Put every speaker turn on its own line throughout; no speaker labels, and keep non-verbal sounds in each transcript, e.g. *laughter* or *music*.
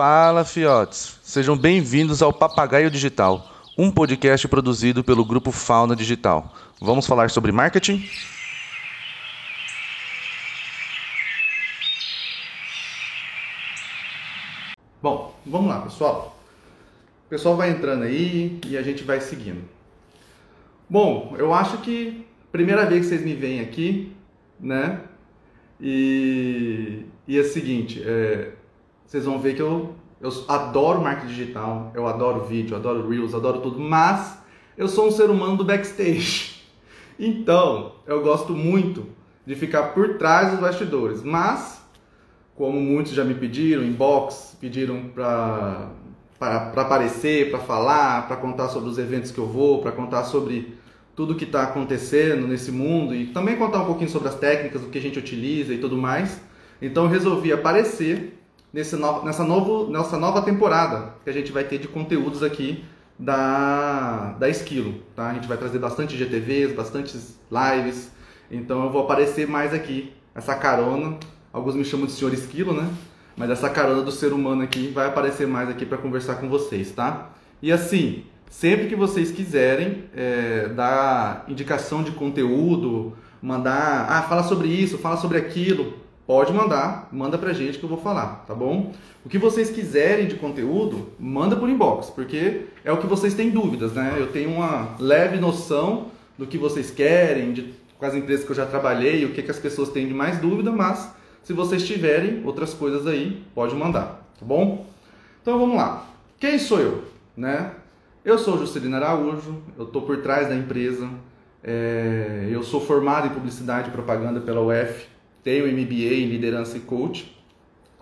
Fala, fiotes! Sejam bem-vindos ao Papagaio Digital, um podcast produzido pelo grupo Fauna Digital. Vamos falar sobre marketing?
Bom, vamos lá, pessoal. O pessoal vai entrando aí e a gente vai seguindo. Bom, eu acho que primeira vez que vocês me veem aqui, né? E, e é o seguinte, é, vocês vão ver que eu, eu adoro marketing digital, eu adoro vídeo, adoro Reels, adoro tudo, mas eu sou um ser humano do backstage. *laughs* Então, eu gosto muito de ficar por trás dos bastidores, mas como muitos já me pediram, inbox, pediram para para aparecer, para falar, para contar sobre os eventos que eu vou, para contar sobre tudo que está acontecendo nesse mundo e também contar um pouquinho sobre as técnicas, o que a gente utiliza e tudo mais. Então eu resolvi aparecer nesse nessa, novo, nessa nova temporada que a gente vai ter de conteúdos aqui da, da Esquilo. Tá? A gente vai trazer bastante GTVs, bastante lives. Então eu vou aparecer mais aqui, essa carona. Alguns me chamam de Senhor Esquilo, né? Mas essa carona do ser humano aqui vai aparecer mais aqui para conversar com vocês, tá? E assim, sempre que vocês quiserem é, dar indicação de conteúdo, mandar, ah, fala sobre isso, fala sobre aquilo, pode mandar, manda pra gente que eu vou falar, tá bom? O que vocês quiserem de conteúdo, manda por inbox, porque é o que vocês têm dúvidas, né? Eu tenho uma leve noção do que vocês querem, de quais empresas que eu já trabalhei, o que, que as pessoas têm de mais dúvida, mas se vocês tiverem outras coisas aí, pode mandar, tá bom? Então vamos lá. Quem sou eu, né? Eu sou Juscelino Araújo, eu estou por trás da empresa, é, eu sou formado em publicidade e propaganda pela UF, tenho MBA em liderança e coach.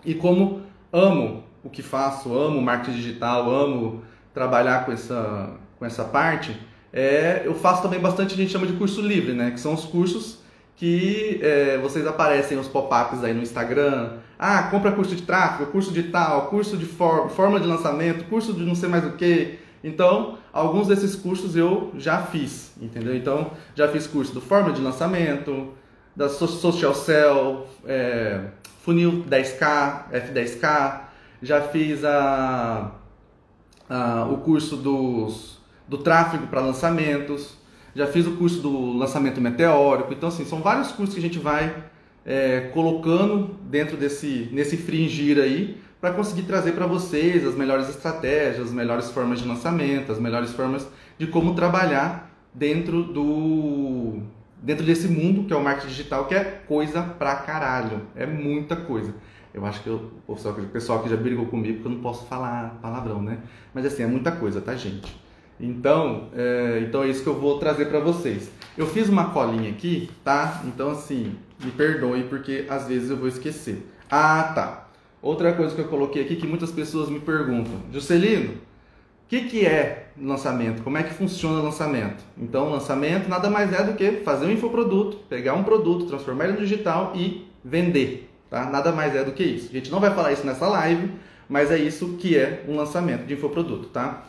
E como amo o que faço, amo marketing digital, amo trabalhar com essa, com essa parte, é, eu faço também bastante, a gente chama de curso livre, né? Que são os cursos que é, vocês aparecem os pop-ups aí no Instagram. Ah, compra curso de tráfego, curso de tal, curso de for, fórmula de lançamento, curso de não sei mais o que. Então, alguns desses cursos eu já fiz, entendeu? Então, já fiz curso do fórmula de lançamento, da Social Cell, é, Funil 10K, F10K, já fiz a, a, o curso dos, do tráfego para lançamentos, já fiz o curso do lançamento meteórico. Então, assim, são vários cursos que a gente vai é, colocando dentro desse nesse fringir aí para conseguir trazer para vocês as melhores estratégias, as melhores formas de lançamento, as melhores formas de como trabalhar dentro do dentro desse mundo que é o marketing digital, que é coisa pra caralho. É muita coisa. Eu acho que o pessoal que já brigou comigo, porque eu não posso falar palavrão, né? Mas assim, é muita coisa, tá, gente? Então, é, então é isso que eu vou trazer para vocês. Eu fiz uma colinha aqui, tá? Então, assim, me perdoe porque às vezes eu vou esquecer. Ah, tá. Outra coisa que eu coloquei aqui que muitas pessoas me perguntam: Juscelino, que, que é lançamento? Como é que funciona o lançamento? Então, lançamento nada mais é do que fazer um infoproduto, pegar um produto, transformar ele no digital e vender. Tá? Nada mais é do que isso. A gente não vai falar isso nessa live, mas é isso que é um lançamento de infoproduto. Tá?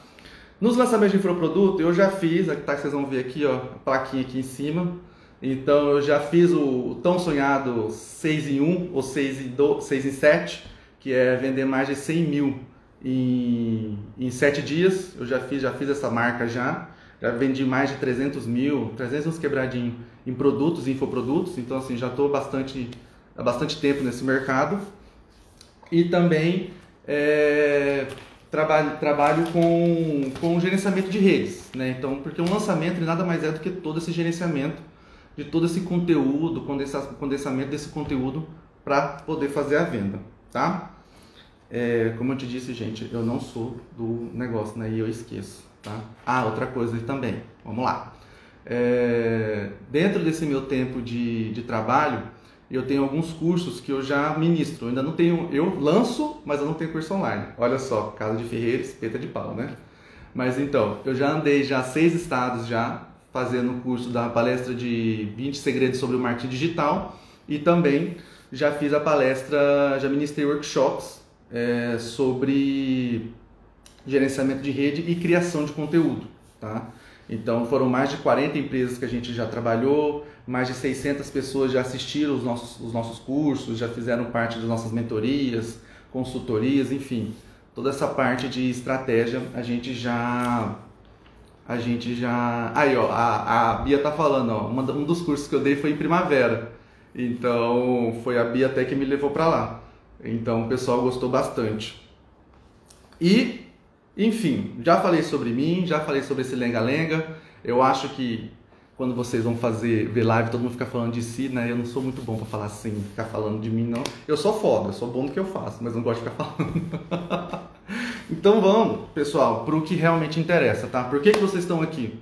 Nos lançamentos de infoproduto, eu já fiz, tá, vocês vão ver aqui, ó, a plaquinha aqui em cima. Então, eu já fiz o, tão sonhado 6 em 1 ou 6 em, 2, 6 em 7, que é vender mais de 100 mil em, sete dias. Eu já fiz, já fiz essa marca já. Já vendi mais de 300 mil, 300 uns quebradinhos em produtos, infoprodutos. Então, assim, já estou bastante, há bastante tempo nesse mercado. E também é, trabalho, trabalho com, com gerenciamento de redes. Né? Então, porque um lançamento nada mais é do que todo esse gerenciamento de todo esse conteúdo, condensamento desse conteúdo para poder fazer a venda. Tá? É, como eu te disse, gente, eu não sou do negócio, né? E eu esqueço, tá? Ah, outra coisa também, vamos lá. É, dentro desse meu tempo de, de trabalho, eu tenho alguns cursos que eu já ministro. Eu ainda não tenho, eu lanço, mas eu não tenho curso online. Olha só, Casa de Ferreira, espeta de pau, né? Mas então, eu já andei já seis estados já fazendo o curso da palestra de 20 segredos sobre o marketing digital e também já fiz a palestra, já ministrei workshops é, sobre gerenciamento de rede e criação de conteúdo. Tá? Então foram mais de 40 empresas que a gente já trabalhou, mais de 600 pessoas já assistiram os nossos, os nossos cursos, já fizeram parte das nossas mentorias, consultorias, enfim. toda essa parte de estratégia a gente já a gente já aí ó a, a Bia tá falando ó um dos cursos que eu dei foi em primavera então foi a Bia até que me levou para lá então o pessoal gostou bastante e enfim já falei sobre mim já falei sobre esse lenga-lenga eu acho que quando vocês vão fazer ver live, todo mundo fica falando de si, né? Eu não sou muito bom para falar assim, ficar falando de mim, não. Eu sou foda, eu sou bom no que eu faço, mas não gosto de ficar *laughs* falando. então vamos, pessoal, para o que realmente interessa, tá? Por que, que vocês estão aqui?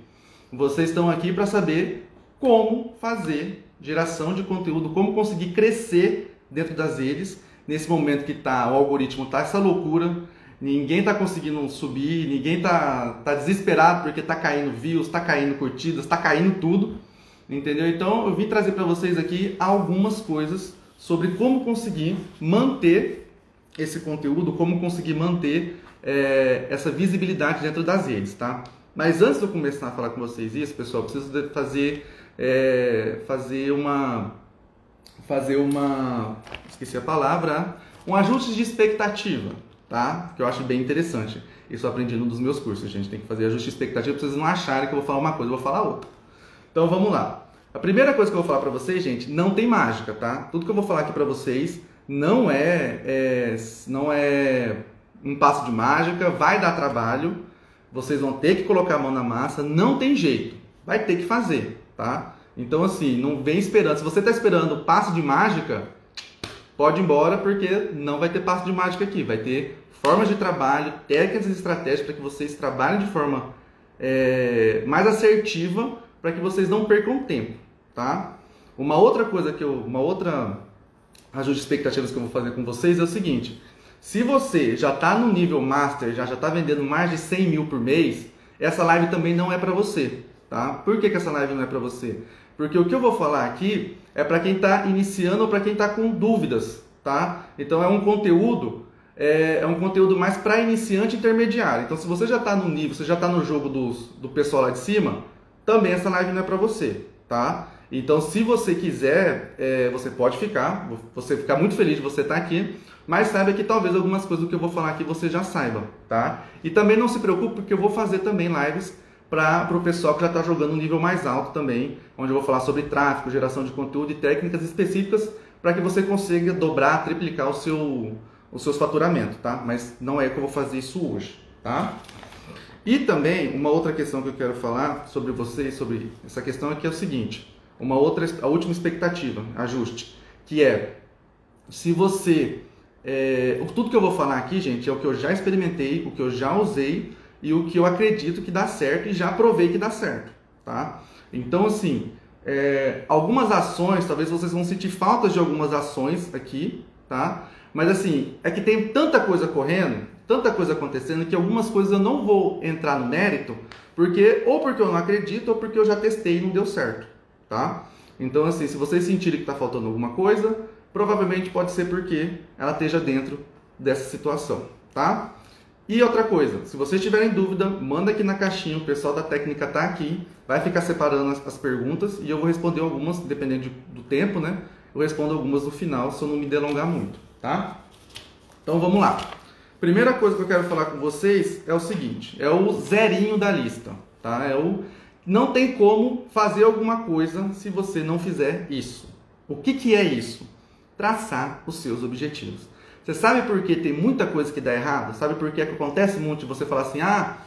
Vocês estão aqui para saber como fazer geração de conteúdo, como conseguir crescer dentro das redes nesse momento que tá o algoritmo tá essa loucura ninguém tá conseguindo subir, ninguém tá, tá desesperado porque tá caindo views, tá caindo curtidas, tá caindo tudo, entendeu? Então eu vim trazer para vocês aqui algumas coisas sobre como conseguir manter esse conteúdo, como conseguir manter é, essa visibilidade dentro das redes, tá? Mas antes de eu começar a falar com vocês isso, pessoal, preciso fazer é, fazer uma fazer uma esqueci a palavra, um ajuste de expectativa tá? Que eu acho bem interessante. Isso eu aprendi num dos meus cursos, gente tem que fazer ajuste de expectativa para vocês não acharem que eu vou falar uma coisa, eu vou falar outra. Então vamos lá. A primeira coisa que eu vou falar para vocês, gente, não tem mágica, tá? Tudo que eu vou falar aqui para vocês não é, é, não é um passo de mágica, vai dar trabalho, vocês vão ter que colocar a mão na massa, não tem jeito, vai ter que fazer, tá? Então assim, não vem esperando. Se você está esperando passo de mágica, pode ir embora porque não vai ter passo de mágica aqui, vai ter formas de trabalho, técnicas e estratégias para que vocês trabalhem de forma é, mais assertiva para que vocês não percam tempo, tá? Uma outra coisa que eu, uma outra ajuste de expectativas que eu vou fazer com vocês é o seguinte: se você já está no nível master, já está vendendo mais de 100 mil por mês, essa live também não é para você, tá? Por que, que essa live não é para você? Porque o que eu vou falar aqui é para quem está iniciando ou para quem está com dúvidas, tá? Então é um conteúdo é, é um conteúdo mais para iniciante intermediário. Então, se você já está no nível, você já está no jogo dos, do pessoal lá de cima, também essa live não é para você, tá? Então, se você quiser, é, você pode ficar, você ficar muito feliz de você estar tá aqui, mas saiba que talvez algumas coisas do que eu vou falar aqui você já saiba, tá? E também não se preocupe, porque eu vou fazer também lives para o pessoal que já está jogando um nível mais alto também, onde eu vou falar sobre tráfego, geração de conteúdo e técnicas específicas para que você consiga dobrar, triplicar o seu, os seus faturamentos, tá? Mas não é que eu vou fazer isso hoje, tá? E também uma outra questão que eu quero falar sobre vocês, sobre essa questão aqui é o seguinte, uma outra, a última expectativa, ajuste, que é se você, é, tudo que eu vou falar aqui, gente, é o que eu já experimentei, o que eu já usei e o que eu acredito que dá certo e já provei que dá certo, tá? Então assim, é, algumas ações, talvez vocês vão sentir falta de algumas ações aqui, tá? Mas assim, é que tem tanta coisa correndo, tanta coisa acontecendo, que algumas coisas eu não vou entrar no mérito, porque ou porque eu não acredito, ou porque eu já testei e não deu certo, tá? Então assim, se vocês sentirem que está faltando alguma coisa, provavelmente pode ser porque ela esteja dentro dessa situação, tá? E outra coisa, se vocês tiverem dúvida, manda aqui na caixinha, o pessoal da técnica está aqui, vai ficar separando as, as, perguntas e eu vou responder algumas, dependendo de, do tempo, né? Eu respondo algumas no final, se eu não me delongar muito tá? Então vamos lá. Primeira coisa que eu quero falar com vocês é o seguinte, é o zerinho da lista, tá? É o não tem como fazer alguma coisa se você não fizer isso. O que, que é isso? Traçar os seus objetivos. Você sabe por que tem muita coisa que dá errado? Sabe por que, é que acontece muito de você falar assim, ah,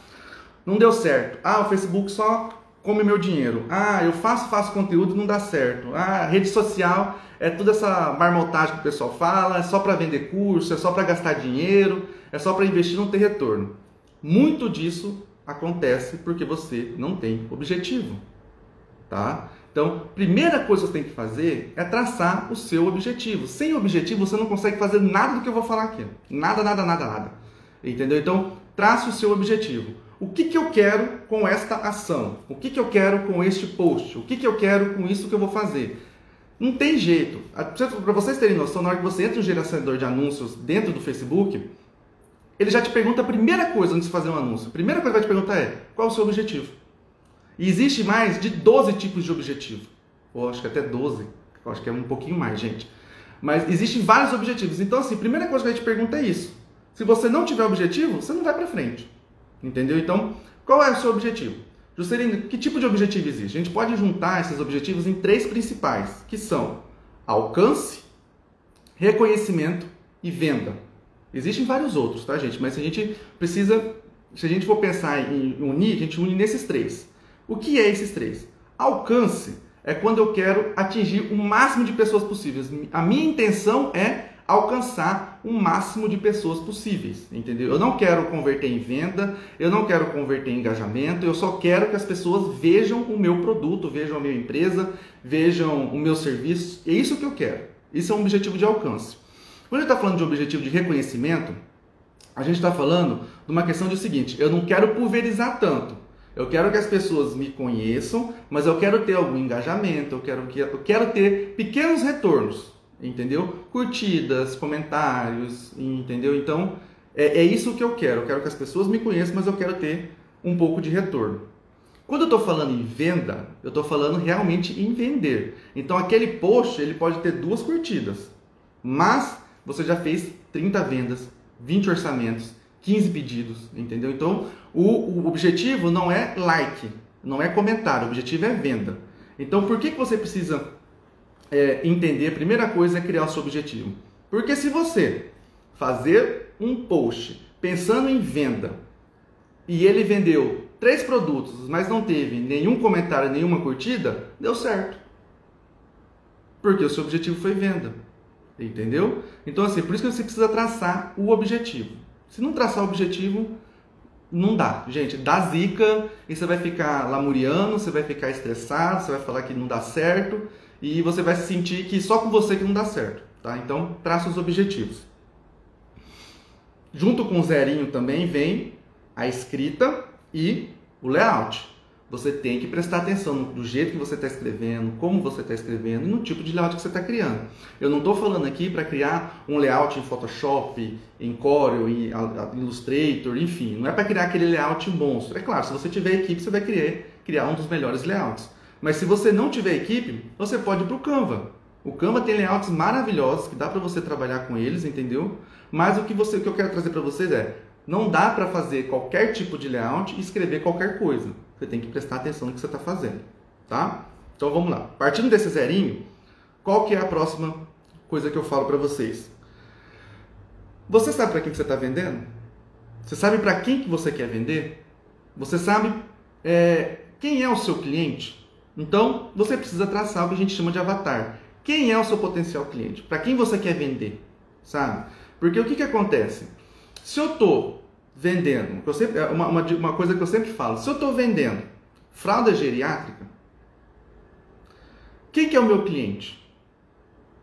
não deu certo. Ah, o Facebook só come meu dinheiro. Ah, eu faço, faço conteúdo e não dá certo. Ah, rede social é toda essa marmotagem que o pessoal fala, é só para vender curso, é só para gastar dinheiro, é só para investir não ter retorno. Muito disso acontece porque você não tem objetivo, tá? Então, primeira coisa que você tem que fazer é traçar o seu objetivo. Sem objetivo, você não consegue fazer nada do que eu vou falar aqui. Nada, nada, nada, nada. Entendeu? Então, trace o seu objetivo. O que, que eu quero com esta ação? O que, que eu quero com este post? O que, que eu quero com isso que eu vou fazer? Não tem jeito. Para vocês terem noção, na hora que você entra no gerenciador de anúncios dentro do Facebook, ele já te pergunta a primeira coisa antes de fazer um anúncio. A primeira coisa que vai te perguntar é: qual é o seu objetivo? E existe mais de 12 tipos de objetivo. Ou acho que até 12. Eu acho que é um pouquinho mais, gente. Mas existem vários objetivos. Então, assim, a primeira coisa que a gente pergunta é isso. Se você não tiver objetivo, você não vai para frente. Entendeu? Então, qual é o seu objetivo? Juscelino, que tipo de objetivo existe? A gente pode juntar esses objetivos em três principais, que são alcance, reconhecimento e venda. Existem vários outros, tá, gente? Mas a gente precisa, se a gente for pensar em unir, a gente une nesses três. O que é esses três? Alcance é quando eu quero atingir o máximo de pessoas possíveis. A minha intenção é alcançar o máximo de pessoas possíveis, entendeu? Eu não quero converter em venda, eu não quero converter em engajamento, eu só quero que as pessoas vejam o meu produto, vejam a minha empresa, vejam o meu serviço. É isso que eu quero. Isso é um objetivo de alcance. Quando a gente está falando de objetivo de reconhecimento, a gente está falando de uma questão de o seguinte: eu não quero pulverizar tanto. Eu quero que as pessoas me conheçam, mas eu quero ter algum engajamento, eu quero, eu quero ter pequenos retornos entendeu? Curtidas, comentários, entendeu? Então, é, é isso que eu quero. Eu quero que as pessoas me conheçam, mas eu quero ter um pouco de retorno. Quando eu estou falando em venda, eu estou falando realmente em vender. Então, aquele post, ele pode ter duas curtidas, mas você já fez 30 vendas, 20 orçamentos, 15 pedidos, entendeu? Então, o, o objetivo não é like, não é comentário, o objetivo é venda. Então, por que, que você precisa é, entender, a primeira coisa é criar o seu objetivo. Porque se você fazer um post pensando em venda e ele vendeu três produtos, mas não teve nenhum comentário, nenhuma curtida, deu certo. Porque o seu objetivo foi venda. Entendeu? Então, assim, por isso que você precisa traçar o objetivo. Se não traçar objetivo, não dá. Gente, dá zica e você vai ficar lamuriano, você vai ficar estressado, você vai falar que não dá certo e você vai se sentir que só com você que não dá certo, tá? Então, traça os objetivos. Junto com o zerinho também vem a escrita e o layout. Você tem que prestar atenção no, jeito que você está escrevendo, como você está escrevendo e no tipo de layout que você está criando. Eu não estou falando aqui para criar um layout em Photoshop, em Corel, em Illustrator, enfim. Não é para criar aquele layout monstro. É claro, se você tiver equipe, você vai criar, criar um dos melhores layouts. Mas se você não tiver equipe, você pode ir para o Canva. O Canva tem layouts maravilhosos que dá para você trabalhar com eles, entendeu? Mas o que, você, o que eu quero trazer para vocês é, não dá para fazer qualquer tipo de layout e escrever qualquer coisa. Você tem que prestar atenção no que você está fazendo, tá? Então vamos lá. Partindo desse zerinho, qual que é a próxima coisa que eu falo para vocês? Você sabe para quem que você está vendendo? Você sabe para quem que você quer vender? Você sabe é, quem é o seu cliente? Então, você precisa traçar o que a gente chama de avatar. Quem é o seu potencial cliente? Para quem você quer vender? Sabe? Porque o que, que acontece? Se eu estou vendendo, eu sempre, é uma, uma, uma coisa que eu sempre falo, se eu estou vendendo fralda geriátrica, quem que é o meu cliente?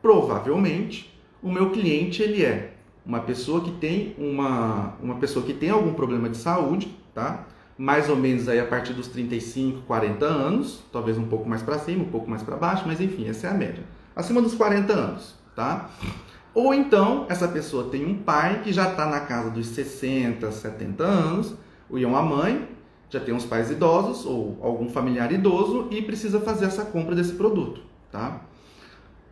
Provavelmente, o meu cliente ele é uma pessoa que tem uma, uma pessoa que tem algum problema de saúde, tá? mais ou menos aí a partir dos 35, 40 anos, talvez um pouco mais para cima, um pouco mais para baixo, mas enfim, essa é a média. Acima dos 40 anos, tá? Ou então, essa pessoa tem um pai que já está na casa dos 60, 70 anos, ou uma mãe, já tem uns pais idosos, ou algum familiar idoso, e precisa fazer essa compra desse produto, tá?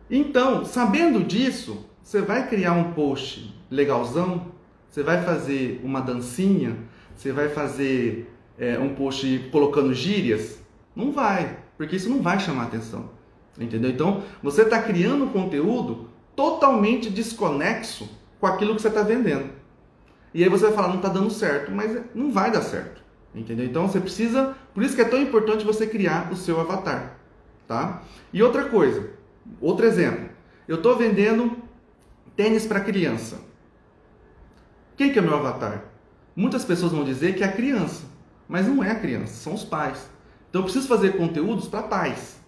Então, sabendo disso, você vai criar um post legalzão, você vai fazer uma dancinha, você vai fazer é, um post colocando gírias? Não vai, porque isso não vai chamar atenção. Entendeu? Então, você está criando conteúdo totalmente desconexo com aquilo que você está vendendo. E aí você vai falar, não está dando certo, mas não vai dar certo. Entendeu? Então você precisa, por isso que é tão importante você criar o seu avatar, tá? E outra coisa, outro exemplo. Eu estou vendendo tênis para criança. Quem que é o meu avatar? Muitas pessoas vão dizer que é a criança. Mas não é a criança, são os pais. Então eu preciso fazer conteúdos para pais,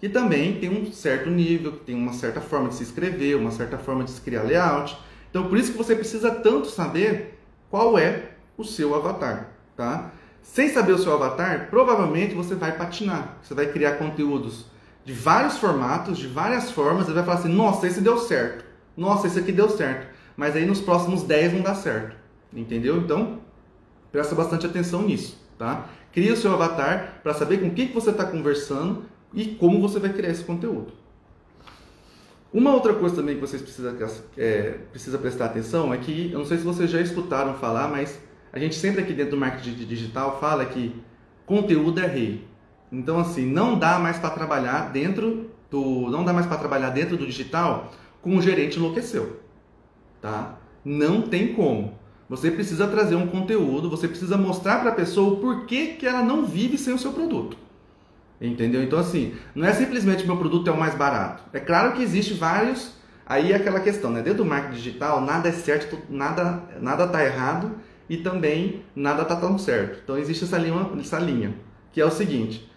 que também tem um certo nível, tem uma certa forma de se escrever, uma certa forma de se criar layout. Então por isso que você precisa tanto saber qual é o seu avatar, tá? Sem saber o seu avatar, provavelmente você vai patinar. Você vai criar conteúdos de vários formatos, de várias formas, e vai falar assim: "Nossa, esse deu certo. Nossa, esse aqui deu certo". Mas aí nos próximos 10 não dá certo. Entendeu? Então, presta bastante atenção nisso tá? Cria o seu avatar para saber com quem que você está conversando e como você vai criar esse conteúdo. Uma outra coisa também que vocês precisam, é, precisa prestar atenção é que, eu não sei se vocês já escutaram falar, mas a gente sempre aqui dentro do marketing digital fala que conteúdo é rei. Então assim, não dá mais para trabalhar dentro do, não dá mais para trabalhar dentro do digital com o gerente enlouqueceu, tá? Não tem como. Você precisa trazer um conteúdo, você precisa mostrar para a pessoa o porquê que ela não vive sem o seu produto. Entendeu? Então, assim, não é simplesmente meu produto é o mais barato. É claro que existe vários. Aí é aquela questão, né? Dentro do marketing digital, nada é certo, nada nada tá errado e também nada tá tão certo. Então existe essa linha, essa linha, que é o seguinte: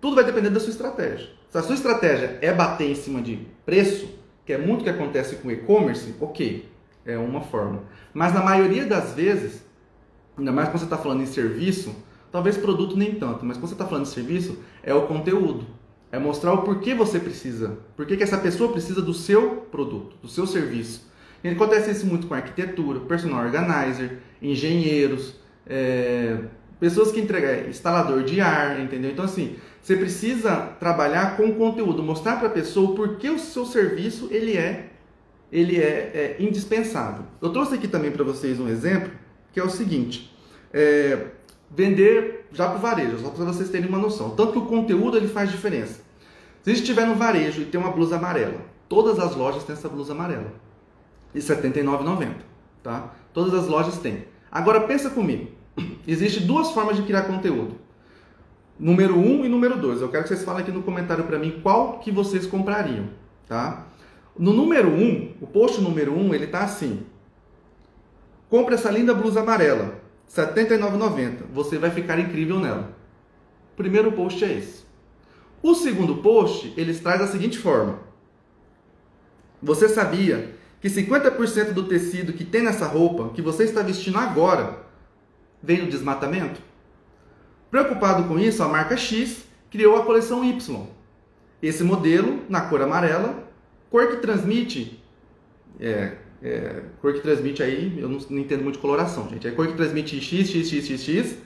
tudo vai depender da sua estratégia. Se a sua estratégia é bater em cima de preço, que é muito que acontece com e-commerce, ok, é uma forma. Mas na maioria das vezes, ainda mais quando você está falando em serviço, talvez produto nem tanto, mas quando você está falando de serviço, é o conteúdo. É mostrar o porquê você precisa, por que essa pessoa precisa do seu produto, do seu serviço. E acontece isso muito com arquitetura, personal organizer, engenheiros, é, pessoas que entregam é, instalador de ar, entendeu? Então assim, você precisa trabalhar com conteúdo, mostrar para a pessoa o porquê o seu serviço ele é ele é, é indispensável. Eu trouxe aqui também para vocês um exemplo que é o seguinte: é, vender já para o varejo, só para vocês terem uma noção. Tanto que o conteúdo ele faz diferença. Se estiver no varejo e tem uma blusa amarela, todas as lojas têm essa blusa amarela. E R$ 79,90, tá? Todas as lojas têm. Agora pensa comigo. *clears throat* Existem duas formas de criar conteúdo. Número 1 um e número 2. Eu quero que vocês falem aqui no comentário para mim qual que vocês comprariam, tá? No número 1, um, o post número 1, um, ele tá assim: Compre essa linda blusa amarela, R$ 79,90. Você vai ficar incrível nela. Primeiro post é esse. O segundo post, eles traz da seguinte forma: Você sabia que 50% do tecido que tem nessa roupa que você está vestindo agora vem do desmatamento? Preocupado com isso, a marca X criou a coleção Y. Esse modelo, na cor amarela, cor que transmite é, é, cor que transmite aí, eu não, não, entendo muito de coloração, gente. É cor que transmite X, X, X, X, X,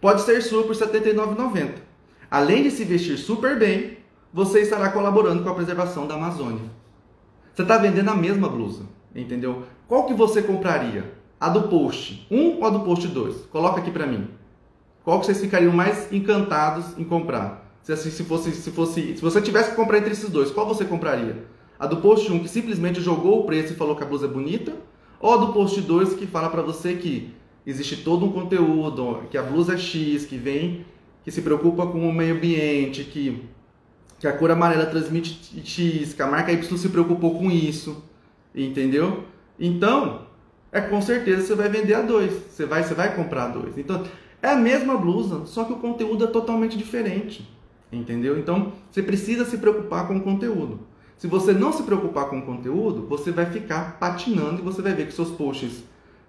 pode ser sua por R$ 79,90. Além de se vestir super bem, você estará colaborando com a preservação da Amazônia. Você está vendendo a mesma blusa, entendeu? Qual que você compraria? A do post 1 ou a do post 2? Coloca aqui para mim. Qual que vocês ficariam mais encantados em comprar? Se, assim, se, fosse, se, fosse, se você tivesse que comprar entre esses dois, qual você compraria? A do post 1 que simplesmente jogou o preço e falou que a blusa é bonita, ou a do post 2 que fala para você que existe todo um conteúdo, que a blusa é X, que vem, que se preocupa com o meio ambiente, que, que a cor amarela transmite X, que a marca Y se preocupou com isso, entendeu? Então, é com certeza você vai vender a dois, você vai, você vai comprar a dois. Então, é a mesma blusa, só que o conteúdo é totalmente diferente, entendeu? Então, você precisa se preocupar com o conteúdo. Se você não se preocupar com o conteúdo, você vai ficar patinando e você vai ver que seus posts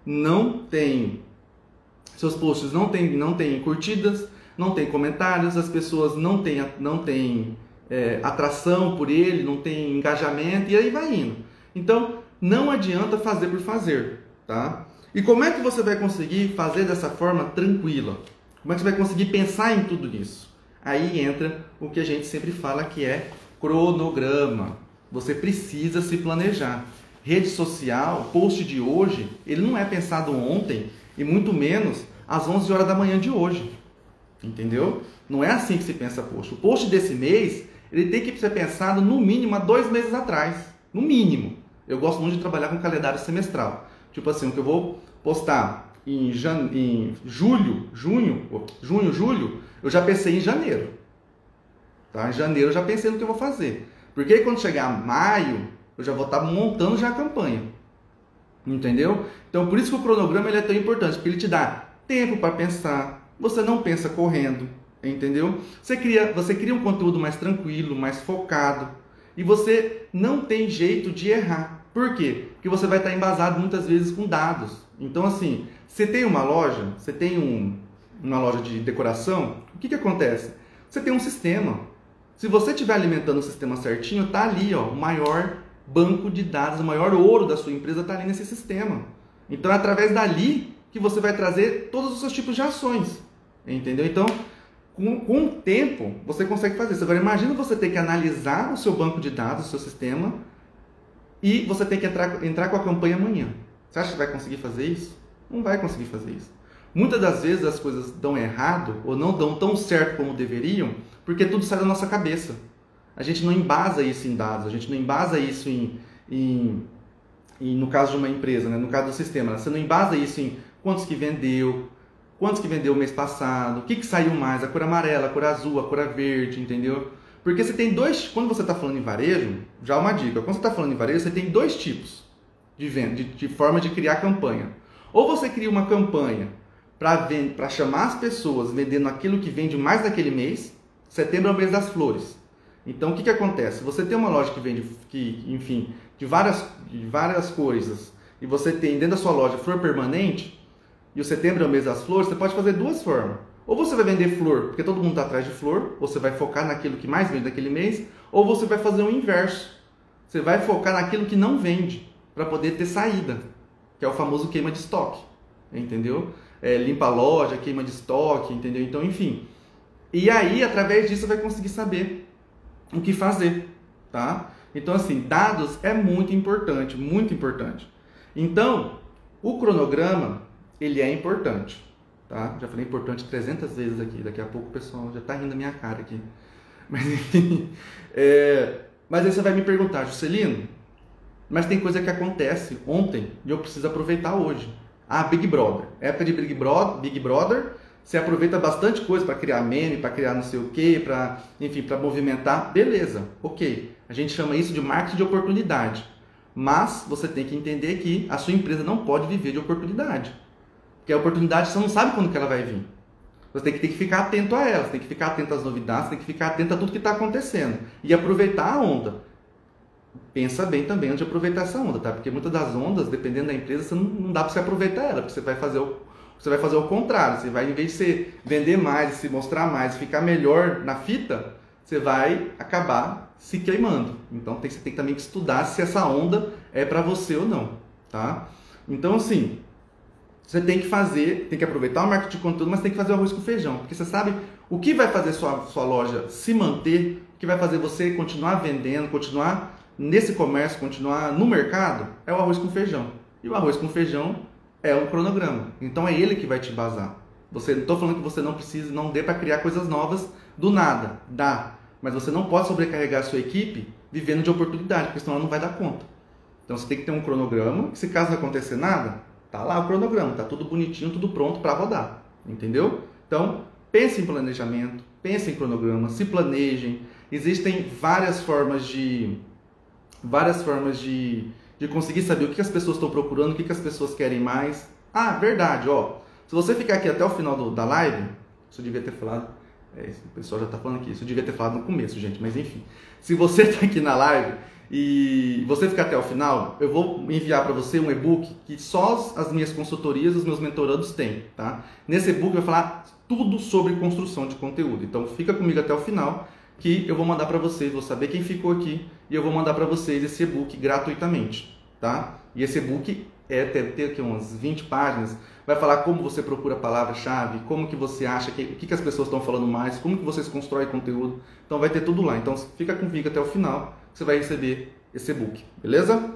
não têm seus posts não têm não têm curtidas, não tem comentários, as pessoas não têm não têm é, atração por ele, não tem engajamento e aí vai indo. Então não adianta fazer por fazer, tá? E como é que você vai conseguir fazer dessa forma tranquila? Como é que você vai conseguir pensar em tudo isso? Aí entra o que a gente sempre fala que é cronograma. Você precisa se planejar. Rede social, post de hoje, ele não é pensado ontem e muito menos às 11 horas da manhã de hoje. Entendeu? Não é assim que se pensa post. O post desse mês, ele tem que ser pensado no mínimo há dois meses atrás. No mínimo. Eu gosto muito de trabalhar com calendário semestral. Tipo assim, o que eu vou postar em, jan... em julho, junho, junho, julho, eu já pensei em janeiro. Tá? Em janeiro eu já pensei no que eu vou fazer. Porque quando chegar maio, eu já vou estar montando já a campanha. Entendeu? Então por isso que o cronograma ele é tão importante, porque ele te dá tempo para pensar. Você não pensa correndo, entendeu? Você cria, você cria um conteúdo mais tranquilo, mais focado. E você não tem jeito de errar. Por quê? Porque você vai estar embasado muitas vezes com dados. Então, assim, você tem uma loja, você tem um, uma loja de decoração, o que, que acontece? Você tem um sistema. Se você estiver alimentando o sistema certinho, tá ali, ó, o maior banco de dados, o maior ouro da sua empresa está ali nesse sistema. Então é através dali que você vai trazer todos os seus tipos de ações. Entendeu? Então, com, com o tempo, você consegue fazer isso. Agora, imagina você ter que analisar o seu banco de dados, o seu sistema, e você tem que entrar, entrar com a campanha amanhã. Você acha que vai conseguir fazer isso? Não vai conseguir fazer isso. Muitas das vezes as coisas dão errado ou não dão tão certo como deveriam, porque tudo sai da nossa cabeça. A gente não embasa isso em dados, a gente não embasa isso em, em, em no caso de uma empresa, né? no caso do sistema, né? você não embasa isso em quantos que vendeu, quantos que vendeu o mês passado, o que, que saiu mais, a cor amarela, a cor azul, a cor verde, entendeu? Porque você tem dois, quando você está falando em varejo, já uma dica, quando você está falando em varejo, você tem dois tipos de, venda, de, de forma de criar campanha. Ou você cria uma campanha para chamar as pessoas vendendo aquilo que vende mais naquele mês, setembro é o mês das flores. Então o que, que acontece? Você tem uma loja que vende, que, enfim, de várias, de várias coisas, e você tem dentro da sua loja flor permanente, e o setembro é o mês das flores, você pode fazer duas formas. Ou você vai vender flor, porque todo mundo está atrás de flor, você vai focar naquilo que mais vende naquele mês, ou você vai fazer o inverso. Você vai focar naquilo que não vende, para poder ter saída, que é o famoso queima de estoque, entendeu? É, limpa a loja, queima de estoque, entendeu? Então, enfim. E aí, através disso, vai conseguir saber o que fazer, tá? Então, assim, dados é muito importante, muito importante. Então, o cronograma, ele é importante, tá? Já falei importante 300 vezes aqui, daqui a pouco o pessoal já tá rindo da minha cara aqui. *laughs* Mas, enfim, é... mas aí você vai me perguntar, Juscelino, mas tem coisa que acontece ontem e eu preciso aproveitar hoje. Ah, Big Brother. Época de Big Brother, Big Brother você aproveita bastante coisa para criar meme, para criar não sei o que, para enfim, para movimentar, beleza, ok. A gente chama isso de marketing de oportunidade. Mas você tem que entender que a sua empresa não pode viver de oportunidade. Porque a oportunidade você não sabe quando que ela vai vir. Você tem que, tem que ficar atento a ela, você tem que ficar atento às novidades, tem que ficar atento a tudo que está acontecendo. E aproveitar a onda. Pensa bem também onde aproveitar essa onda, tá? Porque muitas das ondas, dependendo da empresa, você não, não dá para você aproveitar ela, porque você vai fazer o, você vai fazer o contrário. Você vai, em vez de você vender mais, se mostrar mais, ficar melhor na fita, você vai acabar se queimando. Então tem, você tem também que estudar se essa onda é para você ou não, tá? Então assim, você tem que fazer, tem que aproveitar o marketing de conteúdo, mas tem que fazer o arroz com feijão, porque você sabe o que vai fazer sua, sua loja se manter, o que vai fazer você continuar vendendo, continuar nesse comércio, continuar no mercado, é o arroz com feijão. E o arroz com feijão é um cronograma. Então é ele que vai te basar. Você não estou falando que você não precisa, não dê para criar coisas novas do nada, dá. Mas você não pode sobrecarregar a sua equipe vivendo de oportunidade, porque senão ela não vai dar conta. Então você tem que ter um cronograma, se caso não acontecer nada, tá lá o cronograma, tá tudo bonitinho, tudo pronto para rodar, entendeu? Então pense em planejamento, pense em cronograma, se planejem. Existem várias formas de várias formas de de conseguir saber o que as pessoas estão procurando, o que as pessoas querem mais. Ah, verdade, ó. Se você ficar aqui até o final do, da live, isso eu devia ter falado. É, o pessoal já está falando aqui, isso eu devia ter falado no começo, gente, mas enfim. Se você está *laughs* aqui na live e você ficar até o final, eu vou enviar para você um e-book que só as minhas consultorias, os meus mentorados têm, tá? Nesse e-book vai falar tudo sobre construção de conteúdo. Então fica comigo até o final que eu vou mandar para vocês, vou saber quem ficou aqui e eu vou mandar para vocês esse e-book gratuitamente, tá? E esse e-book é deve ter aqui umas 20 páginas, vai falar como você procura a palavra-chave, como que você acha que o que, que as pessoas estão falando mais, como que vocês constroem conteúdo. Então vai ter tudo lá. Então fica comigo até o final, você vai receber esse e-book, beleza?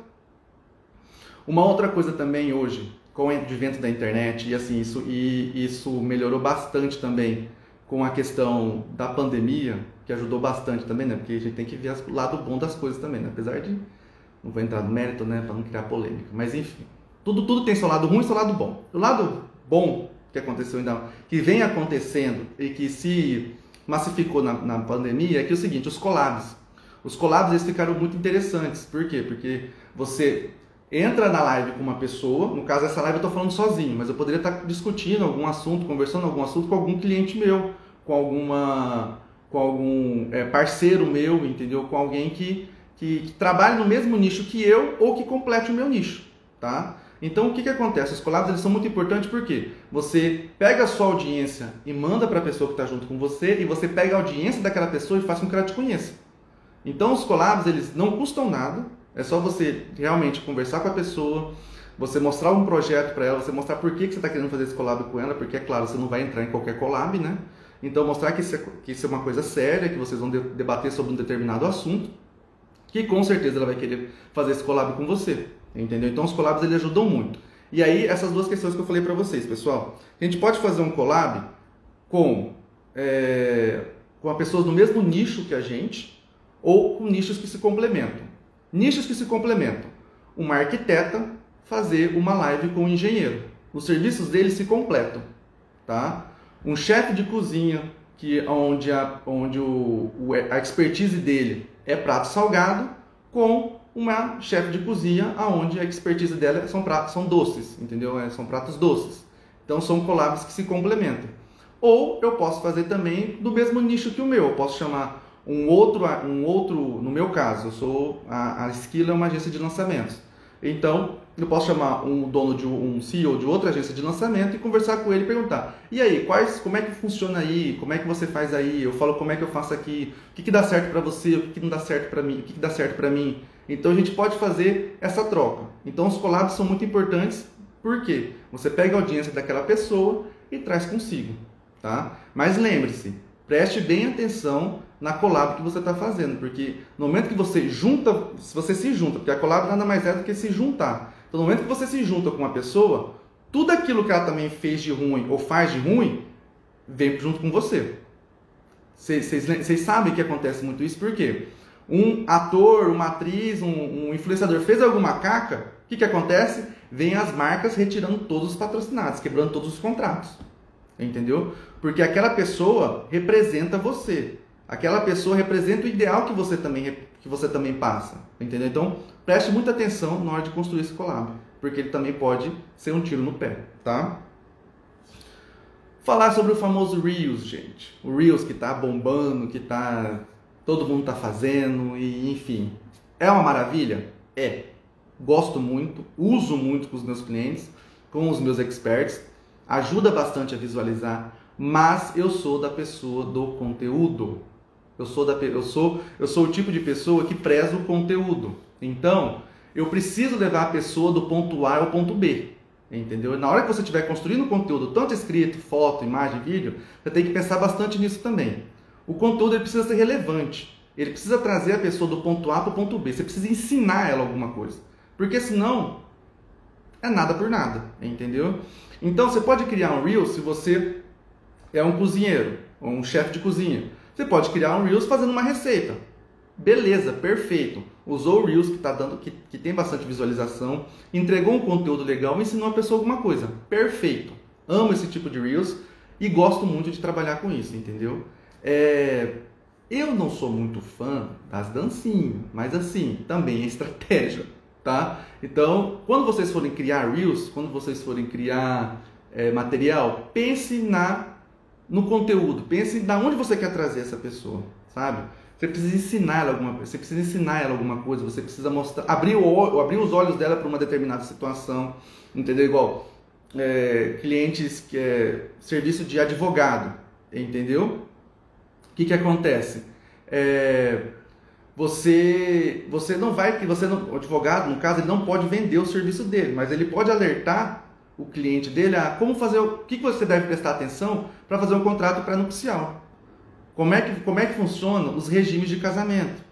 Uma outra coisa também hoje, com o advento da internet e assim isso e isso melhorou bastante também com a questão da pandemia, que ajudou bastante também, né? Porque a gente tem que ver o lado bom das coisas também, né? Apesar de não vou entrar no mérito, né, para não criar polêmica, mas enfim, tudo tudo tem seu lado ruim e seu lado bom. O lado bom que aconteceu ainda, que vem acontecendo e que se massificou na, na pandemia é que é o seguinte, os collabs. Os collabs eles ficaram muito interessantes. Por quê? Porque você entra na live com uma pessoa, no caso essa live eu estou falando sozinho, mas eu poderia estar discutindo algum assunto, conversando algum assunto com algum cliente meu, com alguma com algum é, parceiro meu, entendeu? Com alguém que, que, que trabalhe no mesmo nicho que eu ou que complete o meu nicho, tá? Então o que, que acontece? Os collabs eles são muito importantes porque você pega a sua audiência e manda para a pessoa que está junto com você e você pega a audiência daquela pessoa e faz com que ela te conheça. Então os collabs eles não custam nada, é só você realmente conversar com a pessoa, você mostrar um projeto para ela, você mostrar por que, que você está querendo fazer esse collab com ela, porque é claro, você não vai entrar em qualquer collab, né? Então, mostrar que isso, é, que isso é uma coisa séria, que vocês vão debater sobre um determinado assunto. que com certeza ela vai querer fazer esse collab com você, entendeu? Então os collabs ele ajudam muito. E aí essas duas questões que eu falei para vocês, pessoal, a gente pode fazer um collab com é, com pessoas do mesmo nicho que a gente ou com nichos que se complementam. Nichos que se complementam. Uma arquiteta fazer uma live com um engenheiro. Os serviços dele se completam, tá? Um chefe de cozinha que onde a, onde o, a expertise dele é prato salgado com uma chefe de cozinha aonde a expertise dela são pratos são doces, entendeu? É, são pratos doces. Então são collabs que se complementam. Ou eu posso fazer também do mesmo nicho que o meu. Eu posso chamar um outro, um outro no meu caso, eu sou a, a Skill é uma agência de lançamentos. Então, eu posso chamar um dono de um CEO de outra agência de lançamento e conversar com ele e perguntar: "E aí, quais, como é que funciona aí? Como é que você faz aí? Eu falo como é que eu faço aqui? O que, que dá certo para você? O que, que não dá certo para mim? O que, que dá certo para mim?" Então a gente pode fazer essa troca. Então os collabs são muito importantes porque você pega a audiência daquela pessoa e traz consigo, tá? Mas lembre-se, preste bem atenção na collab que você está fazendo, porque no momento que você junta, se você se junta, porque a collab nada mais é do que se juntar. Então, no momento que você se junta com uma pessoa, tudo aquilo que ela também fez de ruim ou faz de ruim, vem junto com você. Vocês sabem que acontece muito isso, por quê? Um ator, uma atriz, um, um influenciador fez alguma caca, o que, que acontece? Vem as marcas retirando todos os patrocinados, quebrando todos os contratos. Entendeu? Porque aquela pessoa representa você. Aquela pessoa representa o ideal que você também, que você também passa. Entendeu? Então, preste muita atenção na hora de construir esse collab. Porque ele também pode ser um tiro no pé, tá? Falar sobre o famoso Reels, gente. O Reels que tá bombando, que tá. Todo mundo tá fazendo, e enfim. É uma maravilha? É. Gosto muito, uso muito com os meus clientes, com os meus experts. Ajuda bastante a visualizar, mas eu sou da pessoa do conteúdo. Eu sou, da, eu, sou, eu sou o tipo de pessoa que preza o conteúdo. Então, eu preciso levar a pessoa do ponto A ao ponto B. Entendeu? Na hora que você estiver construindo conteúdo, tanto escrito, foto, imagem, vídeo, você tem que pensar bastante nisso também. O conteúdo ele precisa ser relevante. Ele precisa trazer a pessoa do ponto A para o ponto B. Você precisa ensinar ela alguma coisa. Porque senão, é nada por nada. Entendeu? Então, você pode criar um Reel se você é um cozinheiro ou um chefe de cozinha. Você pode criar um Reels fazendo uma receita. Beleza, perfeito. Usou o Reels que tá dando, que, que tem bastante visualização, entregou um conteúdo legal ensinou a pessoa alguma coisa. Perfeito. Amo esse tipo de Reels e gosto muito de trabalhar com isso, entendeu? É, eu não sou muito fã das dancinhas, mas assim, também é estratégia, tá? Então, quando vocês forem criar Reels, quando vocês forem criar é, material, pense na no conteúdo. Pense da onde você quer trazer essa pessoa, sabe? Você precisa ensinar ela alguma coisa, você precisa ensinar ela alguma coisa, você precisa mostrar, abrir, o, abrir os olhos dela para uma determinada situação, entendeu? Igual é, clientes que é serviço de advogado, entendeu? O que que acontece? É, você você não vai que você não, o advogado no caso ele não pode vender o serviço dele, mas ele pode alertar o cliente dele a como fazer o que, que você deve prestar atenção para fazer um contrato pré-nupcial. Como é, que, como é que funciona os regimes de casamento?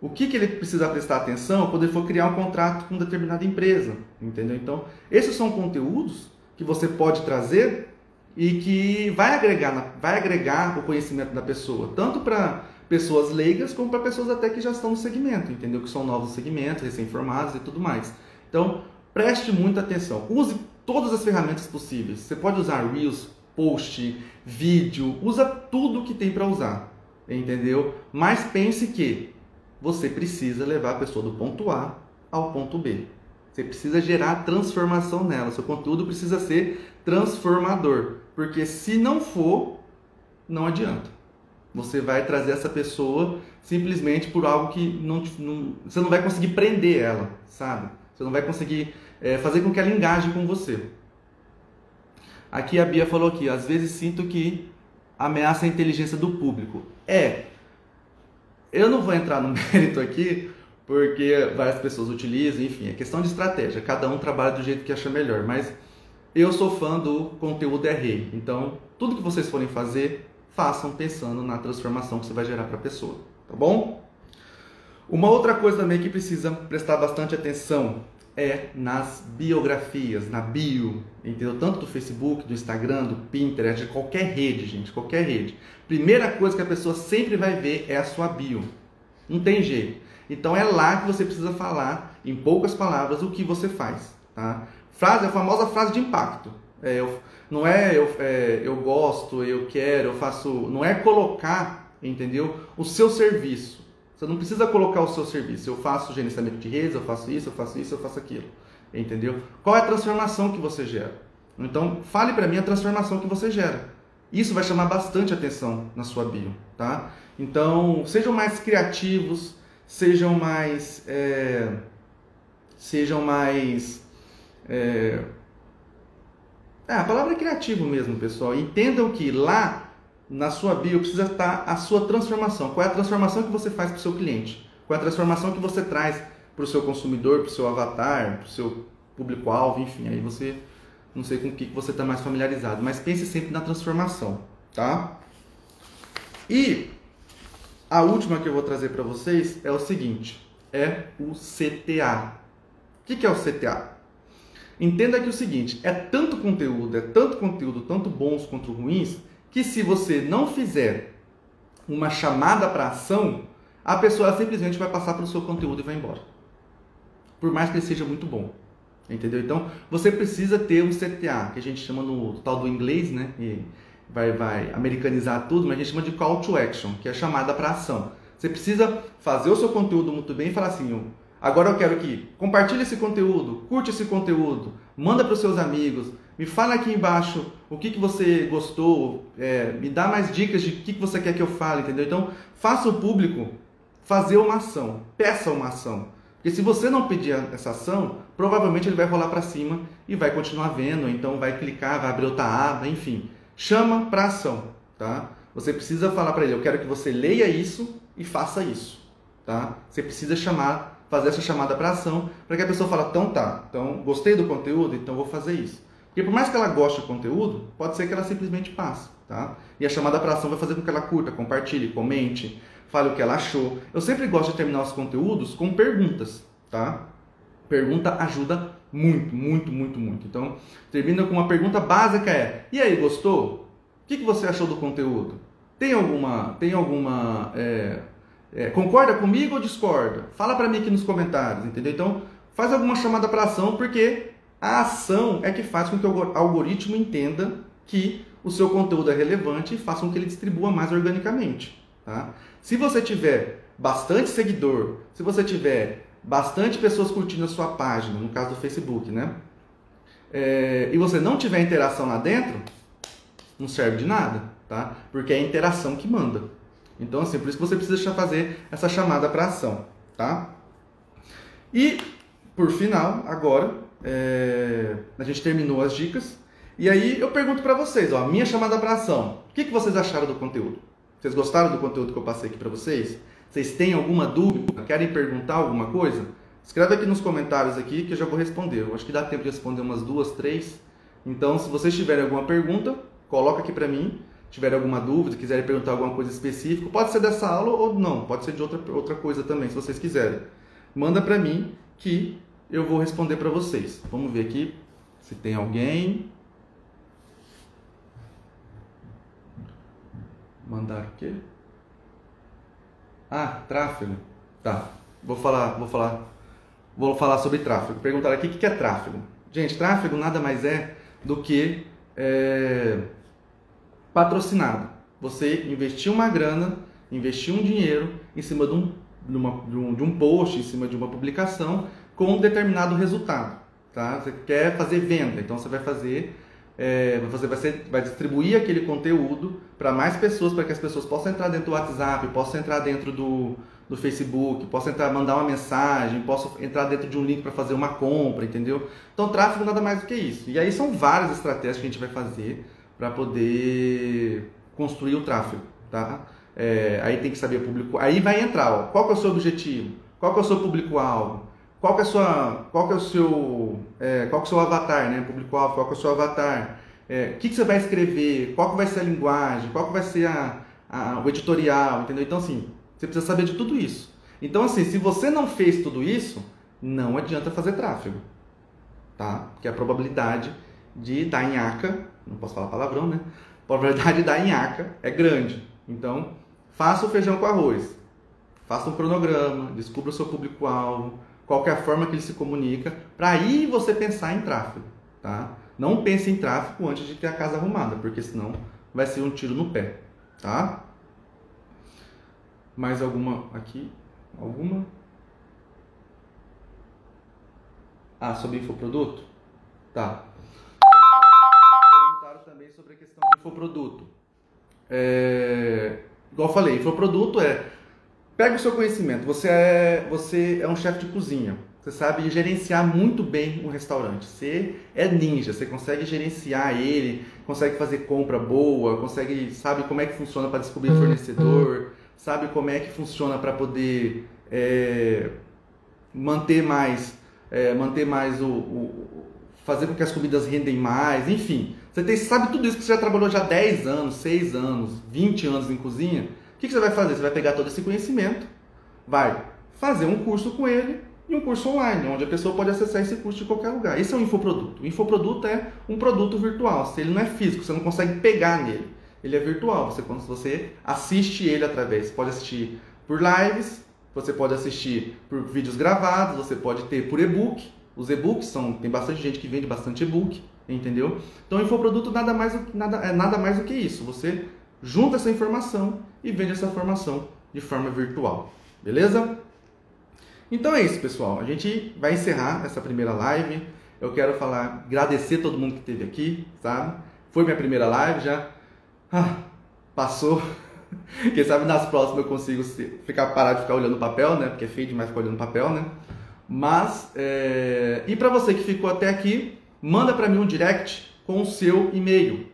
O que, que ele precisa prestar atenção quando ele for criar um contrato com determinada empresa? Entendeu? Então, esses são conteúdos que você pode trazer e que vai agregar, vai agregar o conhecimento da pessoa, tanto para pessoas leigas como para pessoas até que já estão no segmento, entendeu? Que são novos segmentos, recém-formados e tudo mais. Então, preste muita atenção. Use todas as ferramentas possíveis. Você pode usar Reels, post, vídeo, usa tudo que tem para usar, entendeu? Mas pense que você precisa levar a pessoa do ponto A ao ponto B. Você precisa gerar transformação nela. Seu conteúdo precisa ser transformador, porque se não for, não adianta. Você vai trazer essa pessoa simplesmente por algo que não, não você não vai conseguir prender ela, sabe? Você não vai conseguir é, fazer com que ela engaje com você. Aqui a Bia falou aqui, às vezes sinto que ameaça a inteligência do público. É, eu não vou entrar no *laughs* mérito aqui, porque várias pessoas utilizam, enfim, é questão de estratégia, cada um trabalha do jeito que acha melhor, mas eu sou fã do conteúdo é rei, então tudo que vocês forem fazer, façam pensando na transformação que você vai gerar para a pessoa, tá bom? Uma outra coisa também que precisa prestar bastante atenção é nas biografias, na bio, entendeu? Tanto do Facebook, do Instagram, do Pinterest, de qualquer rede, gente, qualquer rede. Primeira coisa que a pessoa sempre vai ver é a sua bio. Não tem jeito. Então é lá que você precisa falar, em poucas palavras, o que você faz, tá? Frase, a famosa frase de impacto. É, eu, não é eu, é eu gosto, eu quero, eu faço. Não é colocar, entendeu? O seu serviço. Você não precisa colocar o seu serviço. Eu faço gerenciamento de redes, eu faço isso, eu faço isso, eu faço aquilo. Entendeu? Qual é a transformação que você gera? Então, fale para mim a transformação que você gera. Isso vai chamar bastante atenção na sua bio, tá? Então, sejam mais criativos, sejam mais, é, sejam mais, é, é, a palavra é criativo mesmo, pessoal. Entendam que lá na sua bio precisa estar a sua transformação. Qual é a transformação que você faz para o seu cliente? Qual é a transformação que você traz para o seu consumidor, para o seu avatar, para o seu público-alvo, enfim, aí você não sei com o que você está mais familiarizado, mas pense sempre na transformação, tá? E a última que eu vou trazer para vocês é o seguinte, é o CTA. O que é o CTA? Entenda que é o seguinte, é tanto conteúdo, é tanto conteúdo, tanto bons quanto ruins, que se você não fizer uma chamada para ação, a pessoa simplesmente vai passar pelo seu conteúdo e vai embora. Por mais que ele seja muito bom. Entendeu? Então, você precisa ter um CTA, que a gente chama no tal do inglês, né? E vai, vai americanizar tudo, mas a gente chama de call to action, que é chamada para ação. Você precisa fazer o seu conteúdo muito bem e falar assim: agora eu quero que compartilhe esse conteúdo, curte esse conteúdo, manda para os seus amigos, me fala aqui embaixo o que, que você gostou, é, me dá mais dicas de o que, que você quer que eu fale, entendeu? Então, faça o público fazer uma ação, peça uma ação. Porque se você não pedir essa ação, provavelmente ele vai rolar para cima e vai continuar vendo, então vai clicar, vai abrir outra aba, enfim. Chama para ação, tá? Você precisa falar para ele, eu quero que você leia isso e faça isso, tá? Você precisa chamar, fazer essa chamada para ação, para que a pessoa fale, então tá, então gostei do conteúdo, então vou fazer isso. Porque por mais que ela goste do conteúdo, pode ser que ela simplesmente passe, tá? E a chamada para ação vai fazer com que ela curta, compartilhe, comente, fale o que ela achou. Eu sempre gosto de terminar os conteúdos com perguntas, tá? Pergunta ajuda muito, muito, muito, muito. Então, termina com uma pergunta básica é: e aí, gostou? O que, que você achou do conteúdo? Tem alguma, tem alguma, é, é, concorda comigo ou discorda? Fala para mim aqui nos comentários, entendeu? Então, faz alguma chamada para ação porque a ação é que faz com que o algoritmo entenda que o seu conteúdo é relevante e faça com que ele distribua mais organicamente. Tá? Se você tiver bastante seguidor, se você tiver bastante pessoas curtindo a sua página, no caso do Facebook, né? É, e você não tiver interação lá dentro, não serve de nada, tá? Porque é a interação que manda. Então, assim, por isso que você precisa fazer essa chamada para ação, tá? E, por final, agora, é, a gente terminou as dicas. E aí eu pergunto para vocês, ó, minha chamada para ação. O que, que vocês acharam do conteúdo? Vocês gostaram do conteúdo que eu passei aqui para vocês? Vocês têm alguma dúvida? Querem perguntar alguma coisa? Escreve aqui nos comentários aqui que eu já vou responder. Eu acho que dá tempo de responder umas duas, três. Então, se vocês tiverem alguma pergunta, coloca aqui para mim. Se tiverem alguma dúvida, quiserem perguntar alguma coisa específica, pode ser dessa aula ou não, pode ser de outra, outra coisa também, se vocês quiserem. Manda para mim que eu vou responder para vocês. Vamos ver aqui se tem alguém. Mandar o quê? Ah, tráfego. Tá. Vou falar, vou falar, vou falar sobre tráfego. Perguntaram aqui o que é tráfego. Gente, tráfego nada mais é do que é, patrocinado. Você investir uma grana, investir um dinheiro em cima de um, de, uma, de, um, de um post, em cima de uma publicação com um determinado resultado. Tá? Você quer fazer venda, então você vai fazer, é, você vai, ser, vai distribuir aquele conteúdo para mais pessoas, para que as pessoas possam entrar dentro do WhatsApp, possam entrar dentro do, do Facebook, possam entrar, mandar uma mensagem, possam entrar dentro de um link para fazer uma compra, entendeu? Então, tráfego nada mais do que isso. E aí são várias estratégias que a gente vai fazer para poder construir o tráfego, tá? É, aí tem que saber público. Aí vai entrar, ó, qual é o seu objetivo? Qual é o seu público-alvo? Qual que é, sua, qual que é o seu, é, qual que é o seu avatar, né? Público-alvo, qual que é o seu avatar? É, o que, que você vai escrever? Qual que vai ser a linguagem? Qual que vai ser a, a, o editorial? Entendeu? Então, assim, você precisa saber de tudo isso. Então, assim, se você não fez tudo isso, não adianta fazer tráfego, tá? Porque a probabilidade de dar nhaca, não posso falar palavrão, né? A probabilidade de dar nhaca é grande. Então, faça o feijão com arroz. Faça um cronograma, descubra o seu público-alvo, qual a forma que ele se comunica, para aí você pensar em tráfego, tá? Não pense em tráfego antes de ter a casa arrumada, porque senão vai ser um tiro no pé, tá? Mais alguma aqui? Alguma? Ah, sobre infoproduto? Tá. Perguntaram também sobre a questão do infoproduto. É, igual eu falei, infoproduto é pega o seu conhecimento. Você é, você é um chefe de cozinha. Você sabe gerenciar muito bem um restaurante. Você é ninja, você consegue gerenciar ele, consegue fazer compra boa, consegue sabe como é que funciona para descobrir uhum. fornecedor, sabe como é que funciona para poder é, manter mais, é, manter mais o, o, fazer com que as comidas rendem mais, enfim. Você tem, sabe tudo isso que você já trabalhou já 10 anos, 6 anos, 20 anos em cozinha. Que, que você vai fazer? Você vai pegar todo esse conhecimento, vai fazer um curso com ele e um curso online, onde a pessoa pode acessar esse curso de qualquer lugar. Esse é o infoproduto. O infoproduto é um produto virtual. Se ele não é físico, você não consegue pegar nele. Ele é virtual. Você, quando você assiste ele através, você pode assistir por lives, você pode assistir por vídeos gravados, você pode ter por e-book. Os e-books são tem bastante gente que vende bastante e-book, entendeu? Então, infoproduto nada mais nada é nada mais do que isso. Você junta essa informação e vende essa informação de forma virtual. Beleza? Então é isso, pessoal. A gente vai encerrar essa primeira live. Eu quero falar, agradecer todo mundo que esteve aqui, sabe? Foi minha primeira live já. Ah, passou. *laughs* Quem sabe nas próximas eu consigo ficar parar de ficar olhando papel, né? Porque é feio demais ficar olhando papel, né? Mas, é... e para você que ficou até aqui, manda para mim um direct com o seu e-mail,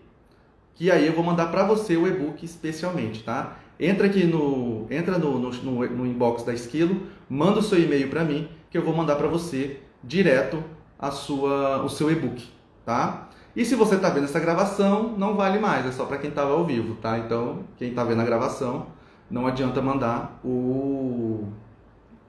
que aí eu vou mandar para você o e-book especialmente, tá? Entra aqui no, entra no, no, no inbox da Esquilo, manda o seu e-mail para mim, que eu vou mandar para você direto a sua, o seu e-book, tá? E se você está vendo essa gravação, não vale mais, é só para quem estava ao vivo, tá? Então, quem está vendo a gravação, não adianta mandar o,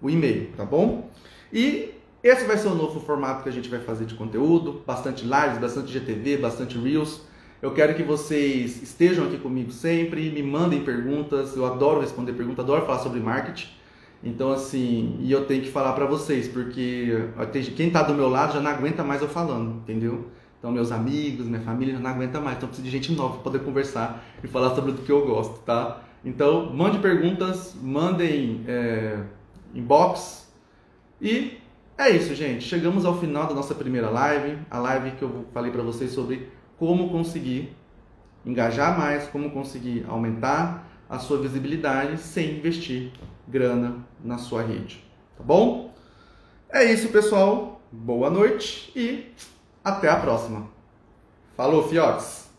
o e-mail, tá bom? E esse vai ser o novo formato que a gente vai fazer de conteúdo, bastante lives, bastante GTV, bastante Reels. Eu quero que vocês estejam aqui comigo sempre, me mandem perguntas. Eu adoro responder perguntas, adoro falar sobre marketing. Então, assim, e eu tenho que falar para vocês, porque quem está do meu lado já não aguenta mais eu falando, entendeu? Então, meus amigos, minha família já não aguenta mais. Então, eu preciso de gente nova para poder conversar e falar sobre o que eu gosto, tá? Então, mande perguntas, mandem é, inbox. E é isso, gente. Chegamos ao final da nossa primeira live. A live que eu falei para vocês sobre como conseguir engajar mais, como conseguir aumentar a sua visibilidade sem investir grana na sua rede. Tá bom? É isso, pessoal. Boa noite e até a próxima. Falou, fiotes!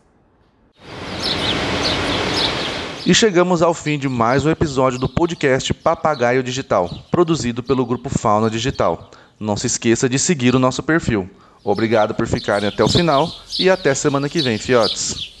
E chegamos ao fim de mais um episódio do podcast Papagaio Digital, produzido pelo grupo Fauna Digital. Não se esqueça de seguir o nosso perfil. Obrigado por ficarem até o final e até semana que vem, fiotes.